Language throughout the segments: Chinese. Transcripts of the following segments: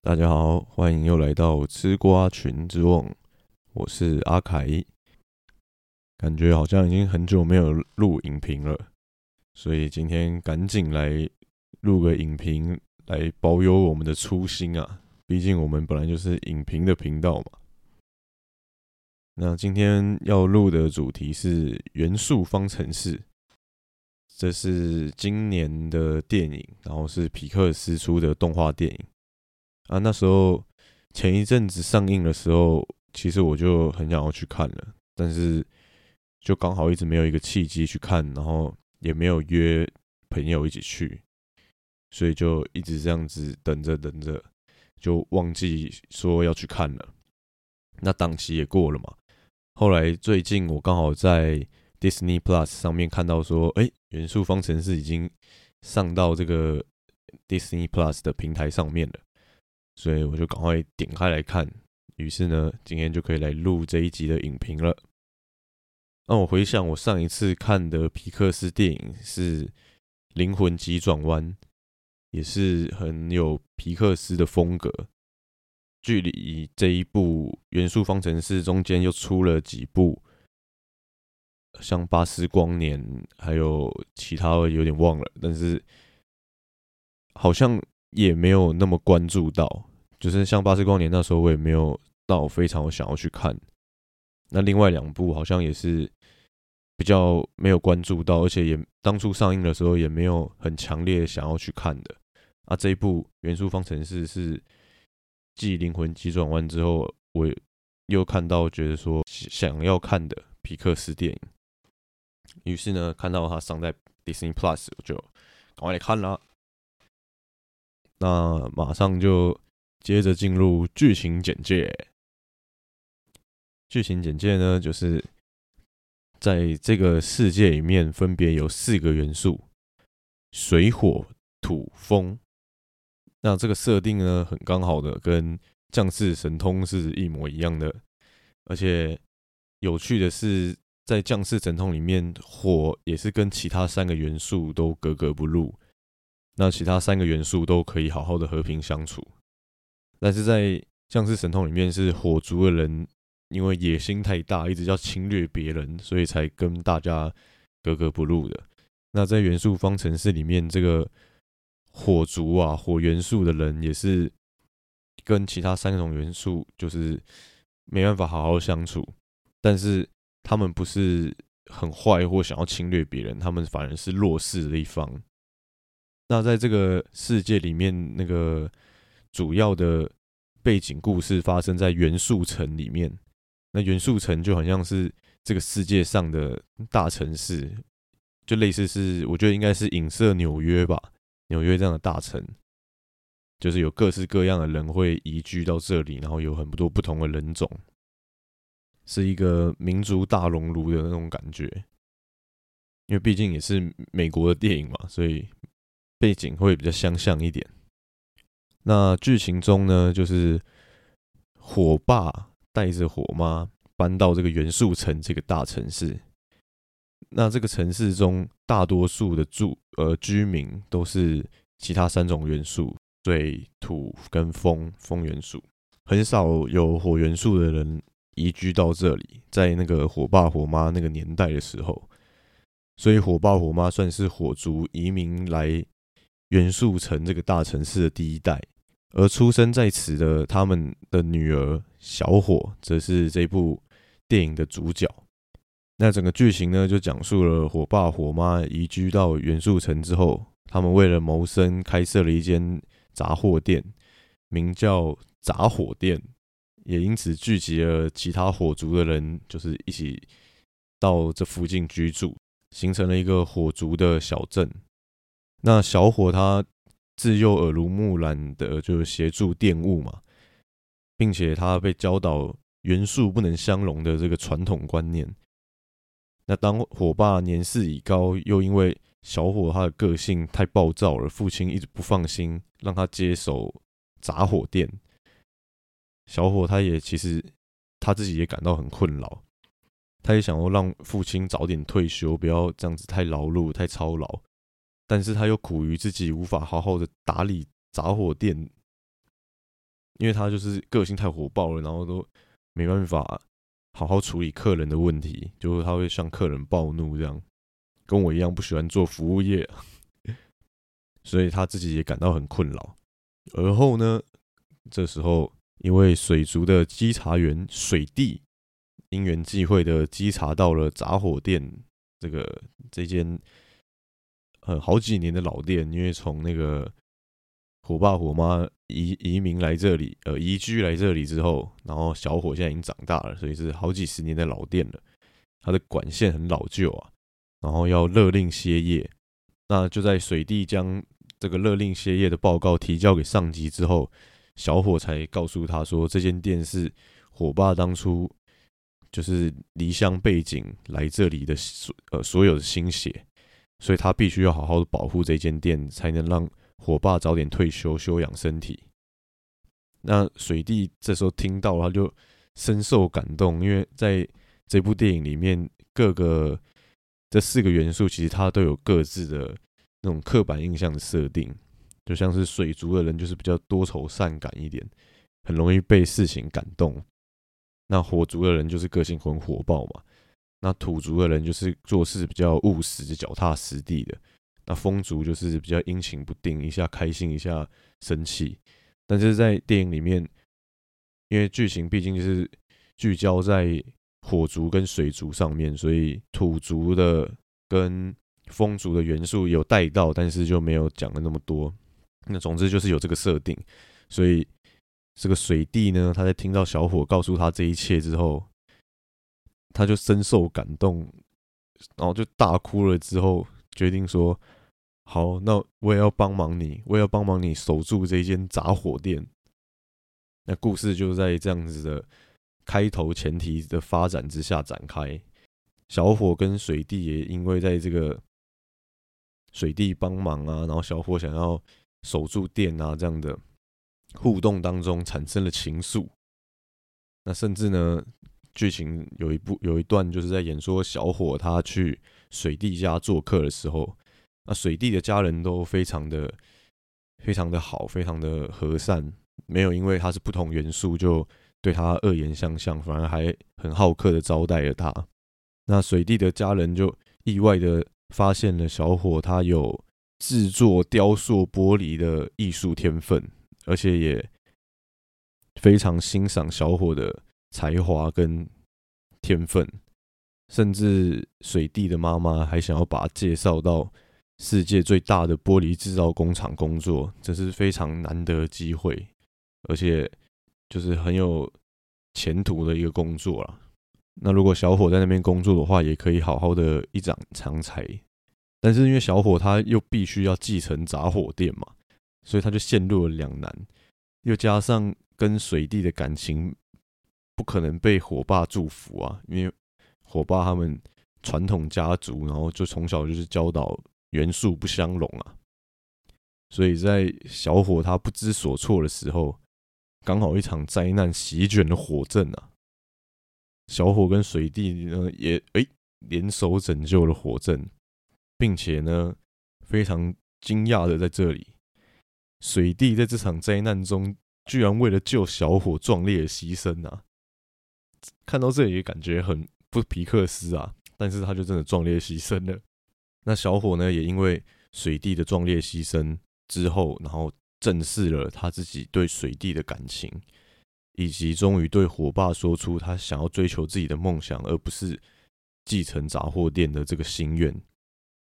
大家好，欢迎又来到吃瓜群之望，我是阿凯。感觉好像已经很久没有录影评了，所以今天赶紧来录个影评，来保有我们的初心啊！毕竟我们本来就是影评的频道嘛。那今天要录的主题是《元素方程式》，这是今年的电影，然后是皮克斯出的动画电影。啊，那时候前一阵子上映的时候，其实我就很想要去看了，但是就刚好一直没有一个契机去看，然后也没有约朋友一起去，所以就一直这样子等着等着，就忘记说要去看了。那档期也过了嘛。后来最近我刚好在 Disney Plus 上面看到说，哎，《元素方程式》已经上到这个 Disney Plus 的平台上面了。所以我就赶快点开来看，于是呢，今天就可以来录这一集的影评了。那我回想我上一次看的皮克斯电影是《灵魂急转弯》，也是很有皮克斯的风格。距离这一部《元素方程式》中间又出了几部，像《巴斯光年》，还有其他有点忘了，但是好像也没有那么关注到。就是像《巴斯光年》那时候，我也没有到非常想要去看。那另外两部好像也是比较没有关注到，而且也当初上映的时候也没有很强烈想要去看的。啊，这一部《元素方程式》是继《灵魂急转弯》之后，我又看到觉得说想要看的皮克斯电影。于是呢，看到它上在 Disney Plus，我就赶快来看了。那马上就。接着进入剧情简介。剧情简介呢，就是在这个世界里面，分别有四个元素：水、火、土、风。那这个设定呢，很刚好的跟降世神通是一模一样的。而且有趣的是，在降世神通里面，火也是跟其他三个元素都格格不入。那其他三个元素都可以好好的和平相处。但是在降世神通里面，是火族的人，因为野心太大，一直要侵略别人，所以才跟大家格格不入的。那在元素方程式里面，这个火族啊，火元素的人也是跟其他三种元素就是没办法好好相处。但是他们不是很坏或想要侵略别人，他们反而是弱势的一方。那在这个世界里面，那个。主要的背景故事发生在元素城里面，那元素城就好像是这个世界上的大城市，就类似是我觉得应该是影射纽约吧，纽约这样的大城，就是有各式各样的人会移居到这里，然后有很多不同的人种，是一个民族大熔炉的那种感觉。因为毕竟也是美国的电影嘛，所以背景会比较相像一点。那剧情中呢，就是火爸带着火妈搬到这个元素城这个大城市。那这个城市中，大多数的住呃居民都是其他三种元素：水、土跟风。风元素很少有火元素的人移居到这里。在那个火爸火妈那个年代的时候，所以火爸火妈算是火族移民来元素城这个大城市的第一代。而出生在此的他们的女儿小火，则是这部电影的主角。那整个剧情呢，就讲述了火爸火妈移居到元素城之后，他们为了谋生，开设了一间杂货店，名叫杂火店，也因此聚集了其他火族的人，就是一起到这附近居住，形成了一个火族的小镇。那小伙他。自幼耳濡目染的，就协助电务嘛，并且他被教导元素不能相容的这个传统观念。那当火爸年事已高，又因为小伙他的个性太暴躁了，父亲一直不放心让他接手杂货店。小伙他也其实他自己也感到很困扰，他也想要让父亲早点退休，不要这样子太劳碌、太操劳。但是他又苦于自己无法好好的打理杂货店，因为他就是个性太火爆了，然后都没办法好好处理客人的问题，就是他会向客人暴怒，这样跟我一样不喜欢做服务业，所以他自己也感到很困扰。而后呢，这时候因为水族的稽查员水弟因缘际会的稽查到了杂货店这个这间呃好几年的老店，因为从那个火爸火妈移移民来这里，呃移居来这里之后，然后小伙现在已经长大了，所以是好几十年的老店了，它的管线很老旧啊，然后要勒令歇业，那就在水弟将这个勒令歇业的报告提交给上级之后，小伙才告诉他说，这间店是火爸当初就是离乡背景来这里的所呃所有的心血，所以他必须要好好的保护这间店，才能让火爸早点退休休养身体。那水弟这时候听到，他就深受感动，因为在这部电影里面，各个这四个元素其实它都有各自的。那种刻板印象的设定，就像是水族的人就是比较多愁善感一点，很容易被事情感动。那火族的人就是个性很火爆嘛。那土族的人就是做事比较务实、脚踏实地的。那风族就是比较阴晴不定，一下开心，一下生气。但是在电影里面，因为剧情毕竟是聚焦在火族跟水族上面，所以土族的跟风族的元素有带到，但是就没有讲了那么多。那总之就是有这个设定，所以这个水弟呢，他在听到小伙告诉他这一切之后，他就深受感动，然后就大哭了。之后决定说：“好，那我也要帮忙你，我也要帮忙你守住这间杂货店。”那故事就在这样子的开头前提的发展之下展开。小伙跟水弟也因为在这个。水弟帮忙啊，然后小伙想要守住店啊，这样的互动当中产生了情愫。那甚至呢，剧情有一部有一段就是在演说小伙他去水弟家做客的时候，那水弟的家人都非常的非常的好，非常的和善，没有因为他是不同元素就对他恶言相向，反而还很好客的招待了他。那水弟的家人就意外的。发现了小伙他有制作雕塑玻璃的艺术天分，而且也非常欣赏小伙的才华跟天分，甚至水弟的妈妈还想要把他介绍到世界最大的玻璃制造工厂工作，这是非常难得的机会，而且就是很有前途的一个工作了。那如果小伙在那边工作的话，也可以好好的一展长才。但是因为小伙他又必须要继承杂货店嘛，所以他就陷入了两难。又加上跟水弟的感情不可能被火爸祝福啊，因为火爸他们传统家族，然后就从小就是教导元素不相容啊。所以在小伙他不知所措的时候，刚好一场灾难席卷了火阵啊。小伙跟水弟呢也哎联手拯救了火阵，并且呢非常惊讶的在这里，水弟在这场灾难中居然为了救小伙壮烈牺牲啊！看到这里感觉很不皮克斯啊，但是他就真的壮烈牺牲了。那小伙呢也因为水弟的壮烈牺牲之后，然后正视了他自己对水弟的感情。以及终于对火爸说出他想要追求自己的梦想，而不是继承杂货店的这个心愿。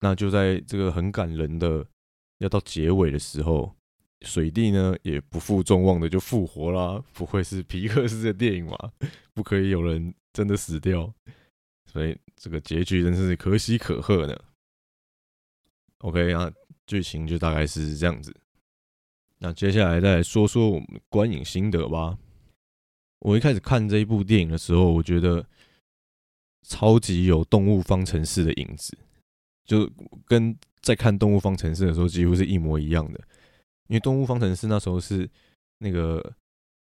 那就在这个很感人的要到结尾的时候，水弟呢也不负众望的就复活啦。不会是皮克斯的电影吗？不可以有人真的死掉，所以这个结局真是可喜可贺呢。OK 啊，剧情就大概是这样子。那接下来再来说说我们观影心得吧。我一开始看这一部电影的时候，我觉得超级有《动物方程式》的影子，就跟在看《动物方程式》的时候几乎是一模一样的。因为《动物方程式》那时候是那个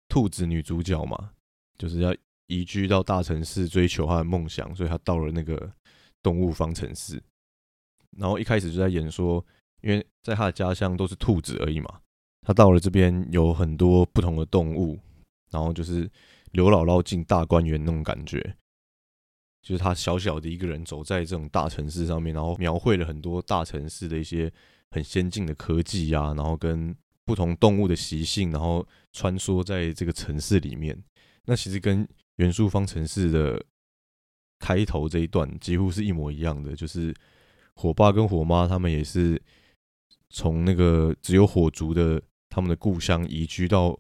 兔子女主角嘛，就是要移居到大城市追求她的梦想，所以她到了那个动物方程式。然后一开始就在演说，因为在她的家乡都是兔子而已嘛，她到了这边有很多不同的动物，然后就是刘姥姥进大观园那种感觉，就是他小小的一个人走在这种大城市上面，然后描绘了很多大城市的一些很先进的科技啊，然后跟不同动物的习性，然后穿梭在这个城市里面。那其实跟元素方程式的开头这一段几乎是一模一样的，就是火爸跟火妈他们也是从那个只有火族的他们的故乡移居到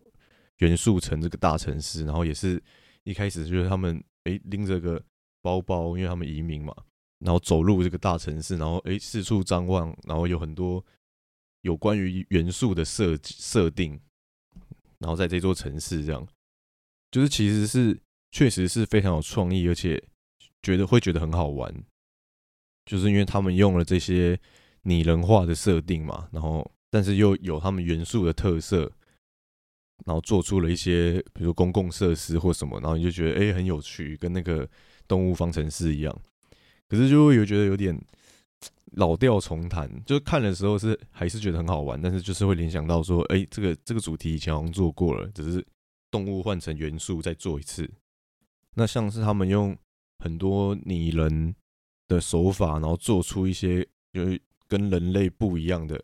元素城这个大城市，然后也是一开始就是他们诶拎着个包包，因为他们移民嘛，然后走入这个大城市，然后诶四处张望，然后有很多有关于元素的设设定，然后在这座城市这样。就是其实是确实是非常有创意，而且觉得会觉得很好玩，就是因为他们用了这些拟人化的设定嘛，然后但是又有他们元素的特色，然后做出了一些比如公共设施或什么，然后你就觉得哎很有趣，跟那个动物方程式一样，可是就会有觉得有点老调重弹，就看的时候是还是觉得很好玩，但是就是会联想到说，哎，这个这个主题以前好像做过了，只是。动物换成元素再做一次，那像是他们用很多拟人的手法，然后做出一些就是跟人类不一样的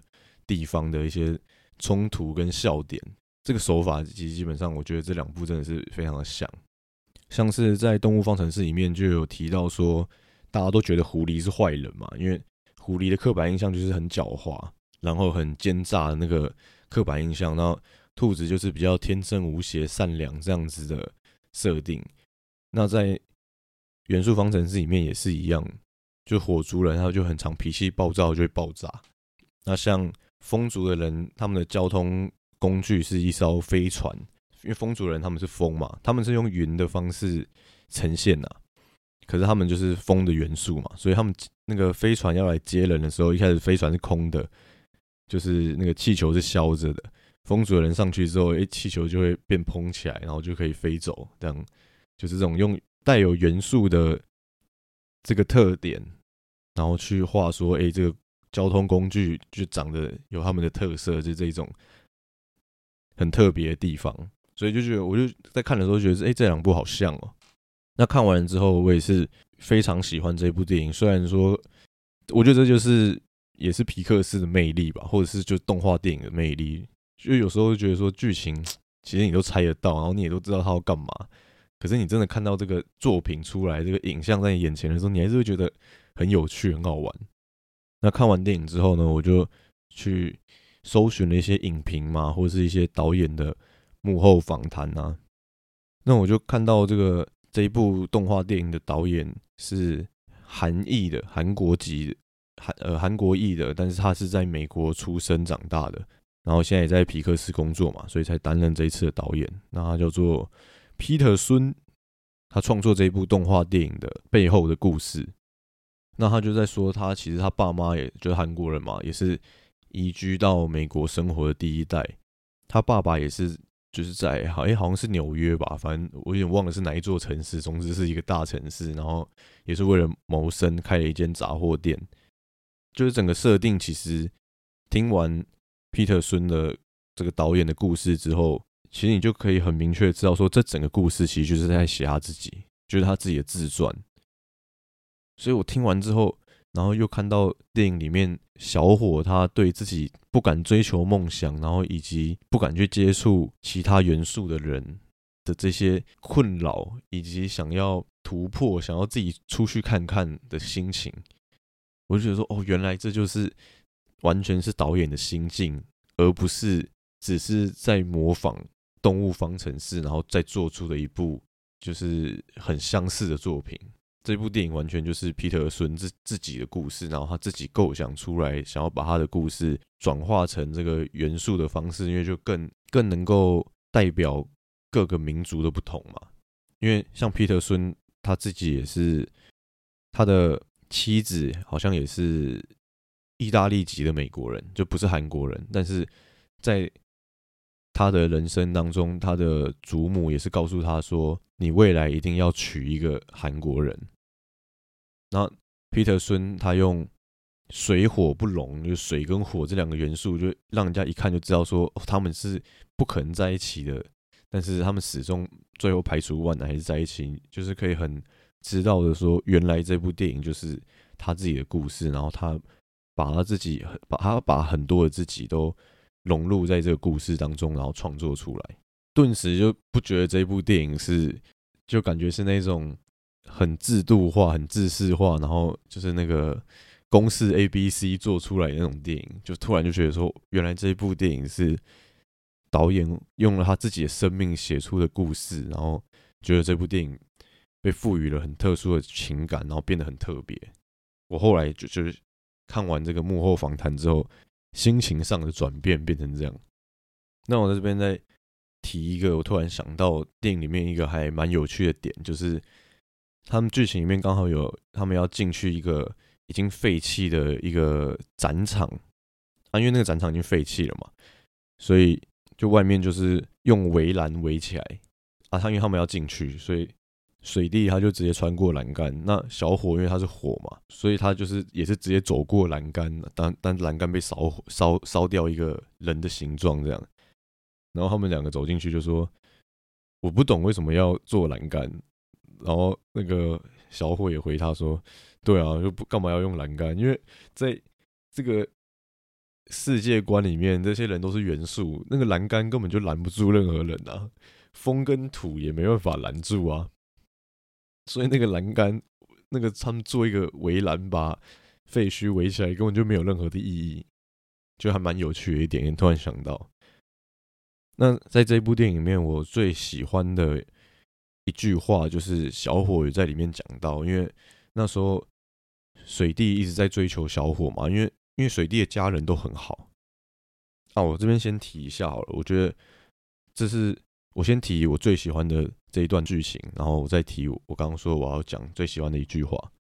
地方的一些冲突跟笑点。这个手法其实基本上，我觉得这两部真的是非常的像。像是在《动物方程式》里面就有提到说，大家都觉得狐狸是坏人嘛，因为狐狸的刻板印象就是很狡猾，然后很奸诈的那个刻板印象，然后。兔子就是比较天真无邪、善良这样子的设定。那在元素方程式里面也是一样，就火族人他就很常脾气暴躁，就会爆炸。那像风族的人，他们的交通工具是一艘飞船，因为风族人他们是风嘛，他们是用云的方式呈现呐。可是他们就是风的元素嘛，所以他们那个飞船要来接人的时候，一开始飞船是空的，就是那个气球是消着的。风族的人上去之后，诶，气球就会变蓬起来，然后就可以飞走。这样就是这种用带有元素的这个特点，然后去画说，诶，这个交通工具就长得有他们的特色，就这种很特别的地方。所以就觉得，我就在看的时候觉得，诶，这两部好像哦。那看完之后，我也是非常喜欢这部电影。虽然说，我觉得这就是也是皮克斯的魅力吧，或者是就动画电影的魅力。就有时候觉得说剧情其实你都猜得到，然后你也都知道他要干嘛，可是你真的看到这个作品出来，这个影像在你眼前的时候，你还是会觉得很有趣、很好玩。那看完电影之后呢，我就去搜寻了一些影评嘛，或者是一些导演的幕后访谈啊。那我就看到这个这一部动画电影的导演是韩裔的，韩国籍韩呃韩国裔的，但是他是在美国出生长大的。然后现在也在皮克斯工作嘛，所以才担任这一次的导演。那他叫做皮特孙，他创作这一部动画电影的背后的故事。那他就在说，他其实他爸妈也就是韩国人嘛，也是移居到美国生活的第一代。他爸爸也是就是在好哎好像是纽约吧，反正我有点忘了是哪一座城市。总之是一个大城市，然后也是为了谋生开了一间杂货店。就是整个设定其实听完。皮特孙的这个导演的故事之后，其实你就可以很明确知道说，这整个故事其实就是在写他自己，就是他自己的自传。所以我听完之后，然后又看到电影里面小伙他对自己不敢追求梦想，然后以及不敢去接触其他元素的人的这些困扰，以及想要突破、想要自己出去看看的心情，我就觉得说，哦，原来这就是。完全是导演的心境，而不是只是在模仿《动物方程式》，然后再做出的一部就是很相似的作品。这部电影完全就是皮特·孙自自己的故事，然后他自己构想出来，想要把他的故事转化成这个元素的方式，因为就更更能够代表各个民族的不同嘛。因为像皮特·孙他自己也是，他的妻子好像也是。意大利籍的美国人就不是韩国人，但是在他的人生当中，他的祖母也是告诉他说：“你未来一定要娶一个韩国人。”那皮特孙他用水火不容，就水跟火这两个元素，就让人家一看就知道说他们是不可能在一起的。但是他们始终最后排除万难还是在一起，就是可以很知道的说，原来这部电影就是他自己的故事，然后他把他自己把他把很多的自己都融入在这个故事当中，然后创作出来，顿时就不觉得这部电影是，就感觉是那种很制度化、很制式化，然后就是那个公式 A B C 做出来的那种电影，就突然就觉得说，原来这一部电影是。导演用了他自己的生命写出的故事，然后觉得这部电影被赋予了很特殊的情感，然后变得很特别。我后来就就是看完这个幕后访谈之后，心情上的转变变成这样。那我在这边再提一个，我突然想到电影里面一个还蛮有趣的点，就是他们剧情里面刚好有他们要进去一个已经废弃的一个展场啊，因为那个展场已经废弃了嘛，所以。就外面就是用围栏围起来啊，他因为他们要进去，所以水弟他就直接穿过栏杆。那小火因为他是火嘛，所以他就是也是直接走过栏杆，但但栏杆被烧烧烧掉一个人的形状这样。然后他们两个走进去就说：“我不懂为什么要做栏杆。”然后那个小火也回他说：“对啊，就不干嘛要用栏杆？因为在这个。”世界观里面，这些人都是元素，那个栏杆根本就拦不住任何人啊，风跟土也没办法拦住啊，所以那个栏杆，那个他们做一个围栏把废墟围起来，根本就没有任何的意义，就还蛮有趣的一点。突然想到，那在这部电影里面，我最喜欢的一句话就是小伙也在里面讲到，因为那时候水弟一直在追求小伙嘛，因为。因为水弟的家人都很好，啊，我这边先提一下好了。我觉得这是我先提我最喜欢的这一段剧情，然后我再提我刚刚说我要讲最喜欢的一句话，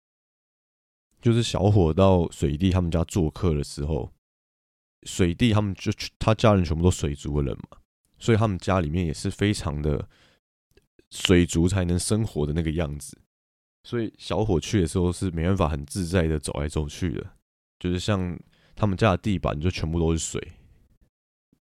就是小伙到水弟他们家做客的时候，水弟他们就他家人全部都水族的人嘛，所以他们家里面也是非常的水族才能生活的那个样子，所以小伙去的时候是没办法很自在的走来走去的。就是像他们家的地板就全部都是水，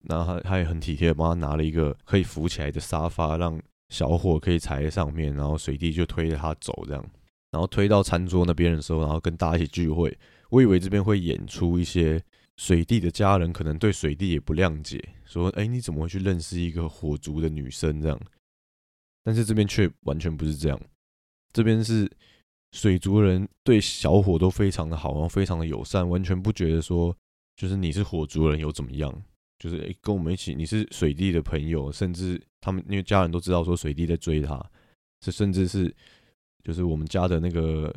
然后他他也很体贴，帮他拿了一个可以浮起来的沙发，让小伙可以踩在上面，然后水弟就推着他走这样，然后推到餐桌那边的时候，然后跟大家一起聚会。我以为这边会演出一些水弟的家人可能对水弟也不谅解，说：“哎，你怎么会去认识一个火族的女生这样？”但是这边却完全不是这样，这边是。水族人对小伙都非常的好，然后非常的友善，完全不觉得说就是你是火族人有怎么样，就是跟我们一起你是水弟的朋友，甚至他们因为家人都知道说水弟在追他，这甚至是就是我们家的那个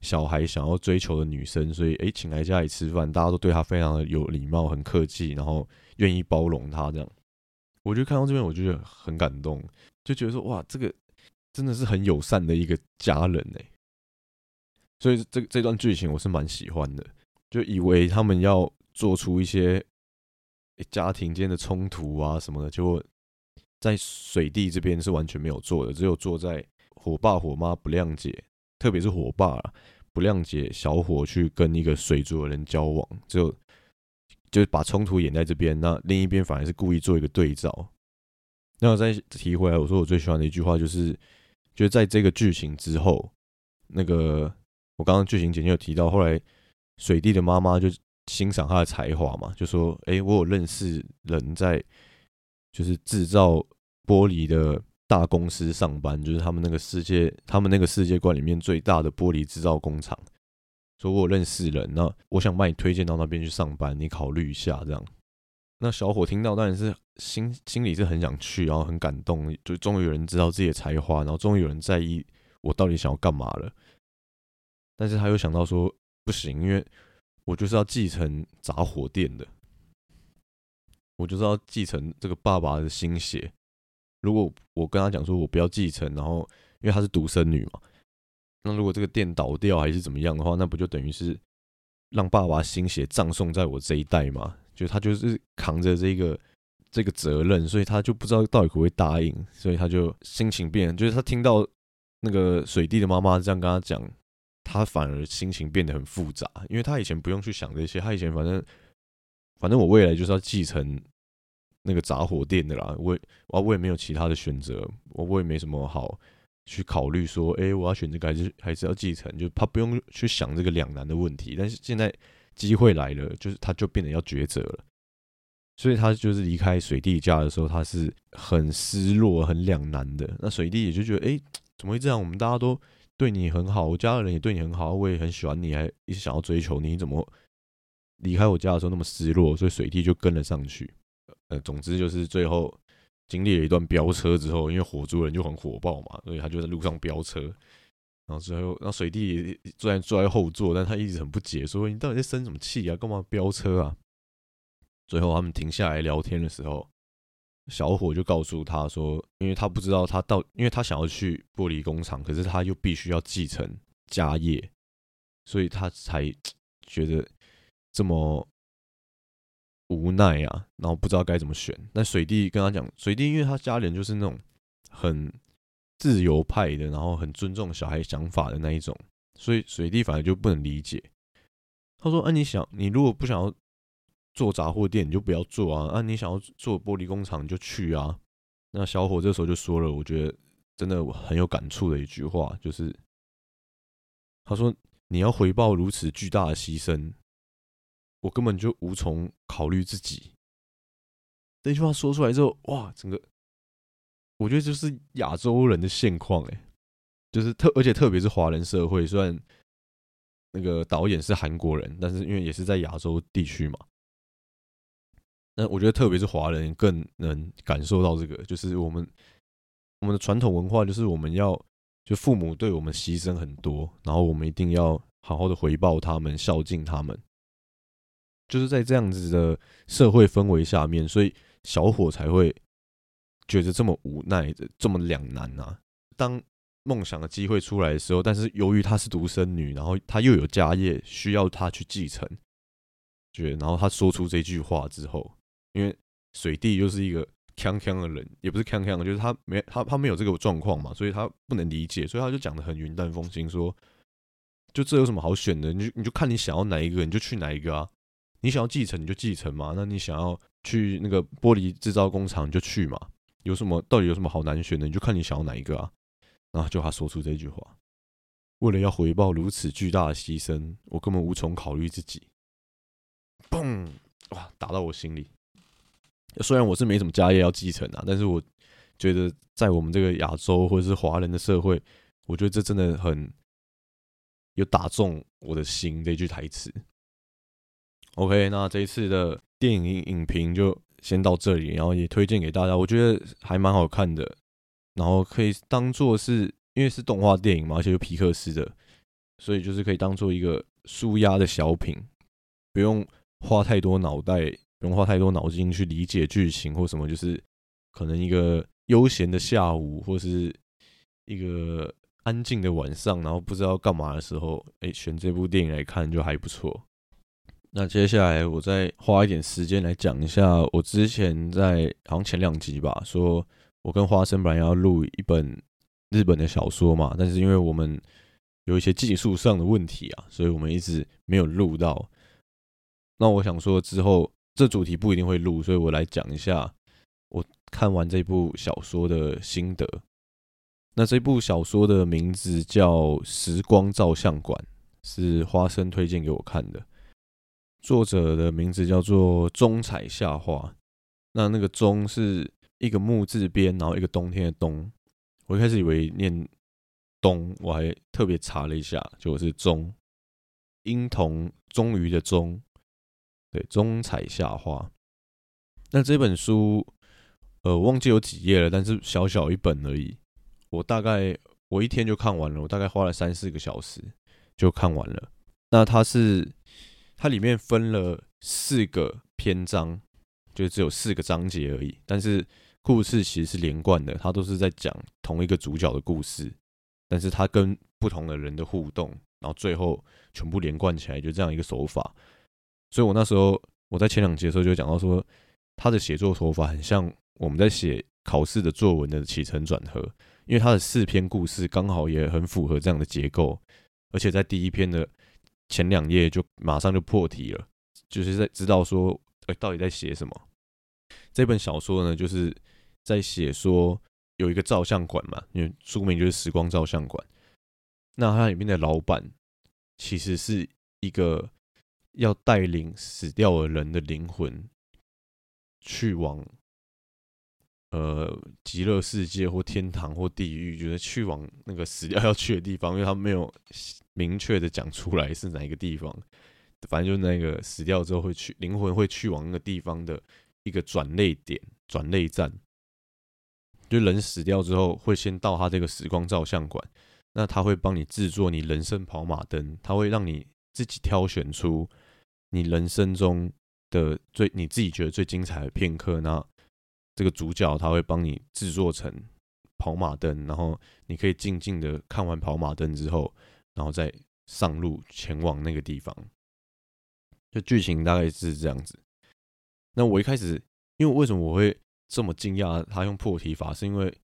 小孩想要追求的女生，所以诶，请来家里吃饭，大家都对他非常的有礼貌，很客气，然后愿意包容他这样，我就看到这边我就觉得很感动，就觉得说哇，这个真的是很友善的一个家人哎。所以这这段剧情我是蛮喜欢的，就以为他们要做出一些家庭间的冲突啊什么的，结果在水地这边是完全没有做的，只有坐在火爸火妈不谅解，特别是火爸不谅解小火去跟一个水族的人交往，就就把冲突演在这边，那另一边反而是故意做一个对照。那我再提回来，我说我最喜欢的一句话就是，就在这个剧情之后，那个。我刚刚剧情简介有提到，后来水弟的妈妈就欣赏他的才华嘛，就说：“哎，我有认识人在，就是制造玻璃的大公司上班，就是他们那个世界，他们那个世界观里面最大的玻璃制造工厂。说我有认识人，那我想把你推荐到那边去上班，你考虑一下这样。”那小伙听到当然是心心里是很想去，然后很感动，就终于有人知道自己的才华，然后终于有人在意我到底想要干嘛了。但是他又想到说不行，因为我就是要继承杂货店的，我就是要继承这个爸爸的心血。如果我跟他讲说我不要继承，然后因为她是独生女嘛，那如果这个店倒掉还是怎么样的话，那不就等于是让爸爸心血葬送在我这一代吗？就他就是扛着这个这个责任，所以他就不知道到底会不会答应，所以他就心情变，就是他听到那个水弟的妈妈这样跟他讲。他反而心情变得很复杂，因为他以前不用去想这些，他以前反正反正我未来就是要继承那个杂货店的啦，我我我也没有其他的选择，我我也没什么好去考虑说，哎，我要选这个还是还是要继承，就他不用去想这个两难的问题，但是现在机会来了，就是他就变得要抉择了，所以他就是离开水弟家的时候，他是很失落、很两难的。那水弟也就觉得，哎，怎么会这样？我们大家都。对你很好，我家的人也对你很好，我也很喜欢你，还一直想要追求你。你怎么离开我家的时候那么失落？所以水弟就跟了上去。呃，总之就是最后经历了一段飙车之后，因为火族人就很火爆嘛，所以他就在路上飙车。然后最后，然后水弟坐在坐在后座，但他一直很不解，说你到底在生什么气啊？干嘛飙车啊？最后他们停下来聊天的时候。小伙就告诉他说：“因为他不知道他到，因为他想要去玻璃工厂，可是他又必须要继承家业，所以他才觉得这么无奈啊，然后不知道该怎么选。那水弟跟他讲，水弟因为他家人就是那种很自由派的，然后很尊重小孩想法的那一种，所以水弟反而就不能理解。他说：‘啊，你想，你如果不想要。’”做杂货店你就不要做啊！啊，你想要做玻璃工厂你就去啊！那小伙这时候就说了，我觉得真的很有感触的一句话，就是他说：“你要回报如此巨大的牺牲，我根本就无从考虑自己。”这句话说出来之后，哇，整个我觉得就是亚洲人的现况哎，就是特而且特别是华人社会，虽然那个导演是韩国人，但是因为也是在亚洲地区嘛。那我觉得，特别是华人更能感受到这个，就是我们我们的传统文化，就是我们要就父母对我们牺牲很多，然后我们一定要好好的回报他们，孝敬他们。就是在这样子的社会氛围下面，所以小伙才会觉得这么无奈的，这么两难啊。当梦想的机会出来的时候，但是由于她是独生女，然后她又有家业需要她去继承，觉得，然后她说出这句话之后。因为水弟又是一个锵锵的人，也不是锵锵，就是他没他他没有这个状况嘛，所以他不能理解，所以他就讲的很云淡风轻，说就这有什么好选的？你就你就看你想要哪一个，你就去哪一个啊。你想要继承你就继承嘛，那你想要去那个玻璃制造工厂就去嘛。有什么到底有什么好难选的？你就看你想要哪一个啊。然后就他说出这句话，为了要回报如此巨大的牺牲，我根本无从考虑自己。嘣！哇，打到我心里。虽然我是没什么家业要继承啊，但是我觉得在我们这个亚洲或者是华人的社会，我觉得这真的很有打中我的心这句台词。OK，那这一次的电影影评就先到这里，然后也推荐给大家，我觉得还蛮好看的，然后可以当做是因为是动画电影嘛，而且有皮克斯的，所以就是可以当做一个舒压的小品，不用花太多脑袋。不用花太多脑筋去理解剧情或什么，就是可能一个悠闲的下午，或是一个安静的晚上，然后不知道干嘛的时候，哎，选这部电影来看就还不错。那接下来我再花一点时间来讲一下，我之前在好像前两集吧，说我跟花生本来要录一本日本的小说嘛，但是因为我们有一些技术上的问题啊，所以我们一直没有录到。那我想说之后。这主题不一定会录，所以我来讲一下我看完这部小说的心得。那这部小说的名字叫《时光照相馆》，是花生推荐给我看的。作者的名字叫做中彩夏花。那那个“中”是一个木字边，然后一个冬天的“冬”。我一开始以为念“冬”，我还特别查了一下，就是“中”。婴童终于的“终”。对，中彩夏花。那这本书，呃，忘记有几页了，但是小小一本而已。我大概我一天就看完了，我大概花了三四个小时就看完了。那它是它里面分了四个篇章，就只有四个章节而已。但是故事其实是连贯的，它都是在讲同一个主角的故事，但是它跟不同的人的互动，然后最后全部连贯起来，就这样一个手法。所以我那时候我在前两集的时候就讲到说，他的写作手法很像我们在写考试的作文的起承转合，因为他的四篇故事刚好也很符合这样的结构，而且在第一篇的前两页就马上就破题了，就是在知道说，哎，到底在写什么？这本小说呢，就是在写说有一个照相馆嘛，因为书名就是《时光照相馆》。那它里面的老板其实是一个要带领死掉的人的灵魂去往呃极乐世界或天堂或地狱，就是去往那个死掉要去的地方，因为他没有明确的讲出来是哪一个地方，反正就是那个死掉之后会去灵魂会去往那个地方的。一个转泪点、转泪站，就人死掉之后会先到他这个时光照相馆，那他会帮你制作你人生跑马灯，他会让你自己挑选出你人生中的最你自己觉得最精彩的片刻，那这个主角他会帮你制作成跑马灯，然后你可以静静的看完跑马灯之后，然后再上路前往那个地方，就剧情大概是这样子。那我一开始，因为为什么我会这么惊讶他用破题法，是因为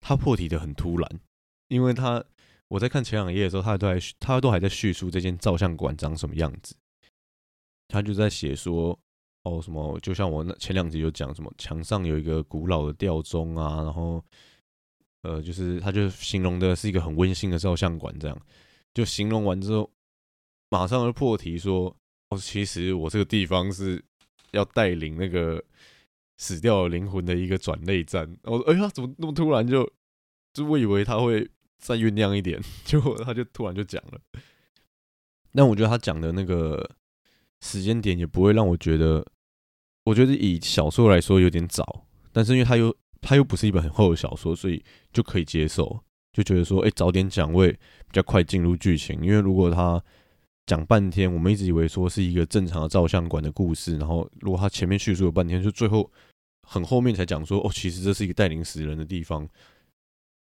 他破题的很突然，因为他我在看前两页的时候，他都在他都还在叙述这间照相馆长什么样子，他就在写说哦什么，就像我那前两集就讲什么墙上有一个古老的吊钟啊，然后呃就是他就形容的是一个很温馨的照相馆，这样就形容完之后，马上就破题说哦其实我这个地方是。要带领那个死掉灵魂的一个转泪站，我哎呀，怎么那么突然就就我以为他会再酝酿一点，结果他就突然就讲了。但我觉得他讲的那个时间点也不会让我觉得，我觉得以小说来说有点早，但是因为他又他又不是一本很厚的小说，所以就可以接受，就觉得说，哎，早点讲会比较快进入剧情，因为如果他。讲半天，我们一直以为说是一个正常的照相馆的故事，然后如果他前面叙述了半天，就最后很后面才讲说，哦，其实这是一个带领死人的地方，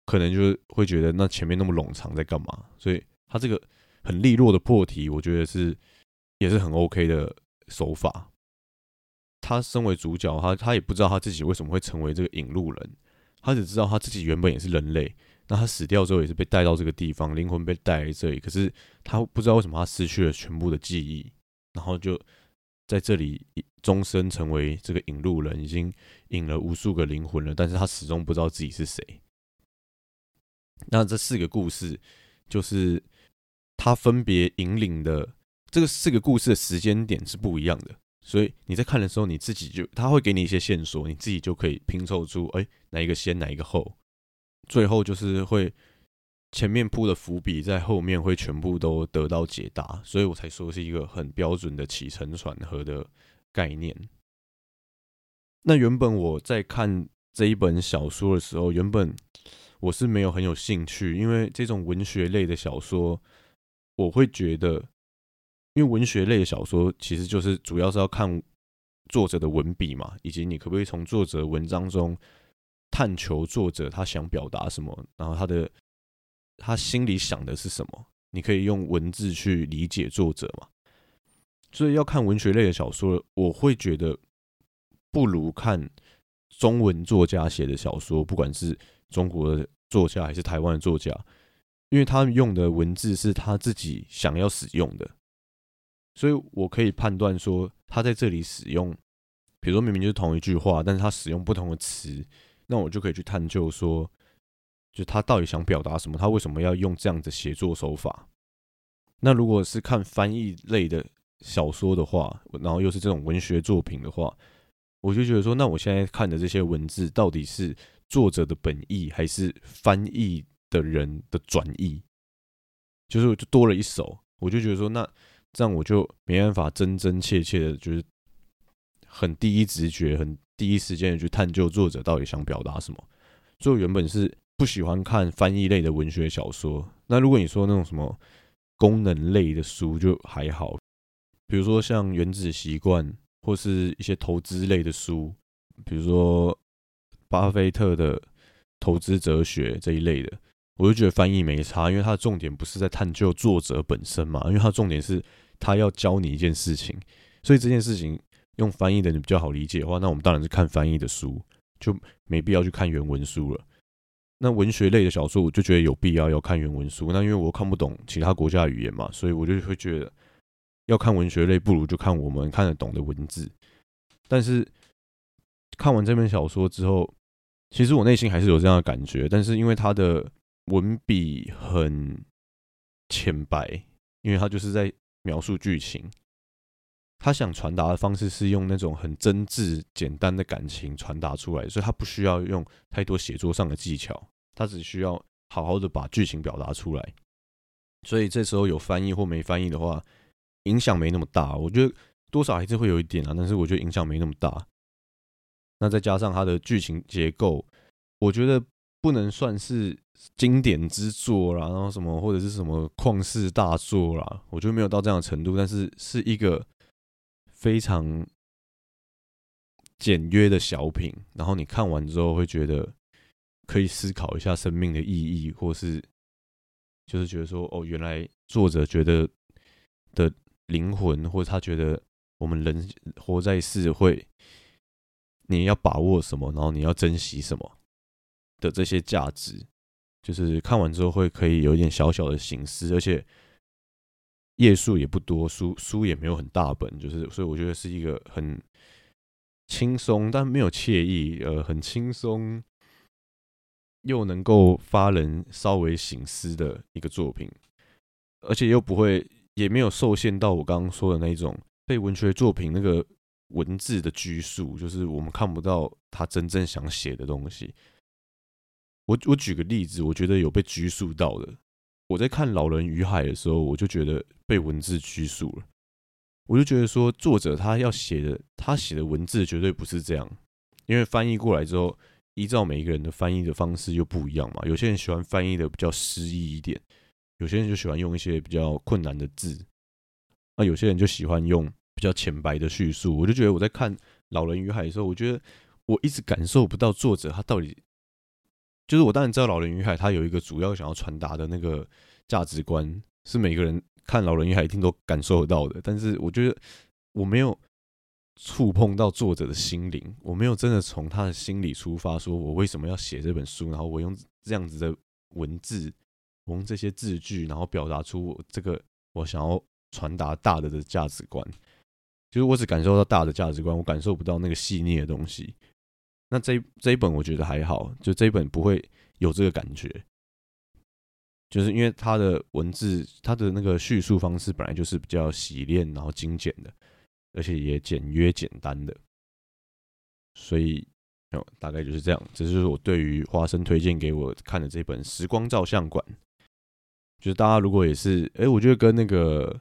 可能就会觉得那前面那么冗长在干嘛？所以他这个很利落的破题，我觉得是也是很 OK 的手法。他身为主角，他他也不知道他自己为什么会成为这个引路人，他只知道他自己原本也是人类。那他死掉之后也是被带到这个地方，灵魂被带来这里。可是他不知道为什么他失去了全部的记忆，然后就在这里终身成为这个引路人，已经引了无数个灵魂了。但是他始终不知道自己是谁。那这四个故事就是他分别引领的这个四个故事的时间点是不一样的，所以你在看的时候，你自己就他会给你一些线索，你自己就可以拼凑出哎哪一个先哪一个后。最后就是会前面铺的伏笔，在后面会全部都得到解答，所以我才说是一个很标准的起承转合的概念。那原本我在看这一本小说的时候，原本我是没有很有兴趣，因为这种文学类的小说，我会觉得，因为文学类的小说其实就是主要是要看作者的文笔嘛，以及你可不可以从作者文章中。探求作者他想表达什么，然后他的他心里想的是什么，你可以用文字去理解作者嘛。所以要看文学类的小说，我会觉得不如看中文作家写的小说，不管是中国的作家还是台湾的作家，因为他用的文字是他自己想要使用的，所以我可以判断说他在这里使用，比如说明明就是同一句话，但是他使用不同的词。那我就可以去探究说，就他到底想表达什么？他为什么要用这样的写作手法？那如果是看翻译类的小说的话，然后又是这种文学作品的话，我就觉得说，那我现在看的这些文字到底是作者的本意，还是翻译的人的转译？就是就多了一手，我就觉得说，那这样我就没办法真真切切的，就是很第一直觉很。第一时间的去探究作者到底想表达什么。所以原本是不喜欢看翻译类的文学小说。那如果你说那种什么功能类的书就还好，比如说像《原子习惯》或是一些投资类的书，比如说巴菲特的投资哲学这一类的，我就觉得翻译没差，因为它的重点不是在探究作者本身嘛，因为它重点是他要教你一件事情，所以这件事情。用翻译的你比较好理解的话，那我们当然是看翻译的书，就没必要去看原文书了。那文学类的小说，我就觉得有必要要看原文书。那因为我看不懂其他国家的语言嘛，所以我就会觉得要看文学类，不如就看我们看得懂的文字。但是看完这篇小说之后，其实我内心还是有这样的感觉。但是因为它的文笔很浅白，因为它就是在描述剧情。他想传达的方式是用那种很真挚、简单的感情传达出来，所以他不需要用太多写作上的技巧，他只需要好好的把剧情表达出来。所以这时候有翻译或没翻译的话，影响没那么大。我觉得多少还是会有一点啊，但是我觉得影响没那么大。那再加上它的剧情结构，我觉得不能算是经典之作啦，然后什么或者是什么旷世大作啦，我觉得没有到这样的程度，但是是一个。非常简约的小品，然后你看完之后会觉得可以思考一下生命的意义，或是就是觉得说，哦，原来作者觉得的灵魂，或者他觉得我们人活在世会，你要把握什么，然后你要珍惜什么的这些价值，就是看完之后会可以有一点小小的醒思，而且。页数也不多，书书也没有很大本，就是所以我觉得是一个很轻松但没有惬意，呃，很轻松又能够发人稍微醒思的一个作品，而且又不会也没有受限到我刚刚说的那种被文学作品那个文字的拘束，就是我们看不到他真正想写的东西。我我举个例子，我觉得有被拘束到的。我在看《老人与海》的时候，我就觉得被文字拘束了。我就觉得说，作者他要写的，他写的文字绝对不是这样，因为翻译过来之后，依照每一个人的翻译的方式又不一样嘛。有些人喜欢翻译的比较诗意一点，有些人就喜欢用一些比较困难的字，那有些人就喜欢用比较浅白的叙述。我就觉得我在看《老人与海》的时候，我觉得我一直感受不到作者他到底。就是我当然知道《老人与海》它有一个主要想要传达的那个价值观，是每个人看《老人与海》一定都感受得到的。但是我觉得我没有触碰到作者的心灵，我没有真的从他的心里出发，说我为什么要写这本书，然后我用这样子的文字，我用这些字句，然后表达出我这个我想要传达大的的价值观。就是我只感受到大的价值观，我感受不到那个细腻的东西。那这这一本我觉得还好，就这一本不会有这个感觉，就是因为它的文字，它的那个叙述方式本来就是比较洗练然后精简的，而且也简约简单的，所以大概就是这样。这就是我对于花生推荐给我看的这本《时光照相馆》，就是大家如果也是，哎，我觉得跟那个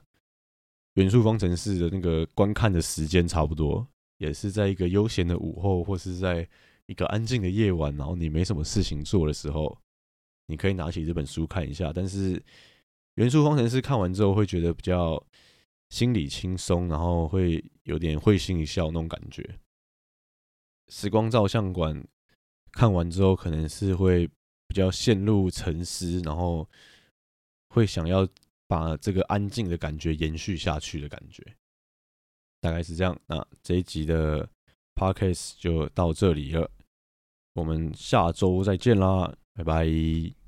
元素方程式的那个观看的时间差不多。也是在一个悠闲的午后，或是在一个安静的夜晚，然后你没什么事情做的时候，你可以拿起这本书看一下。但是《元素方程式》看完之后会觉得比较心里轻松，然后会有点会心一笑那种感觉。《时光照相馆》看完之后，可能是会比较陷入沉思，然后会想要把这个安静的感觉延续下去的感觉。大概是这样，那这一集的 podcast 就到这里了，我们下周再见啦，拜拜。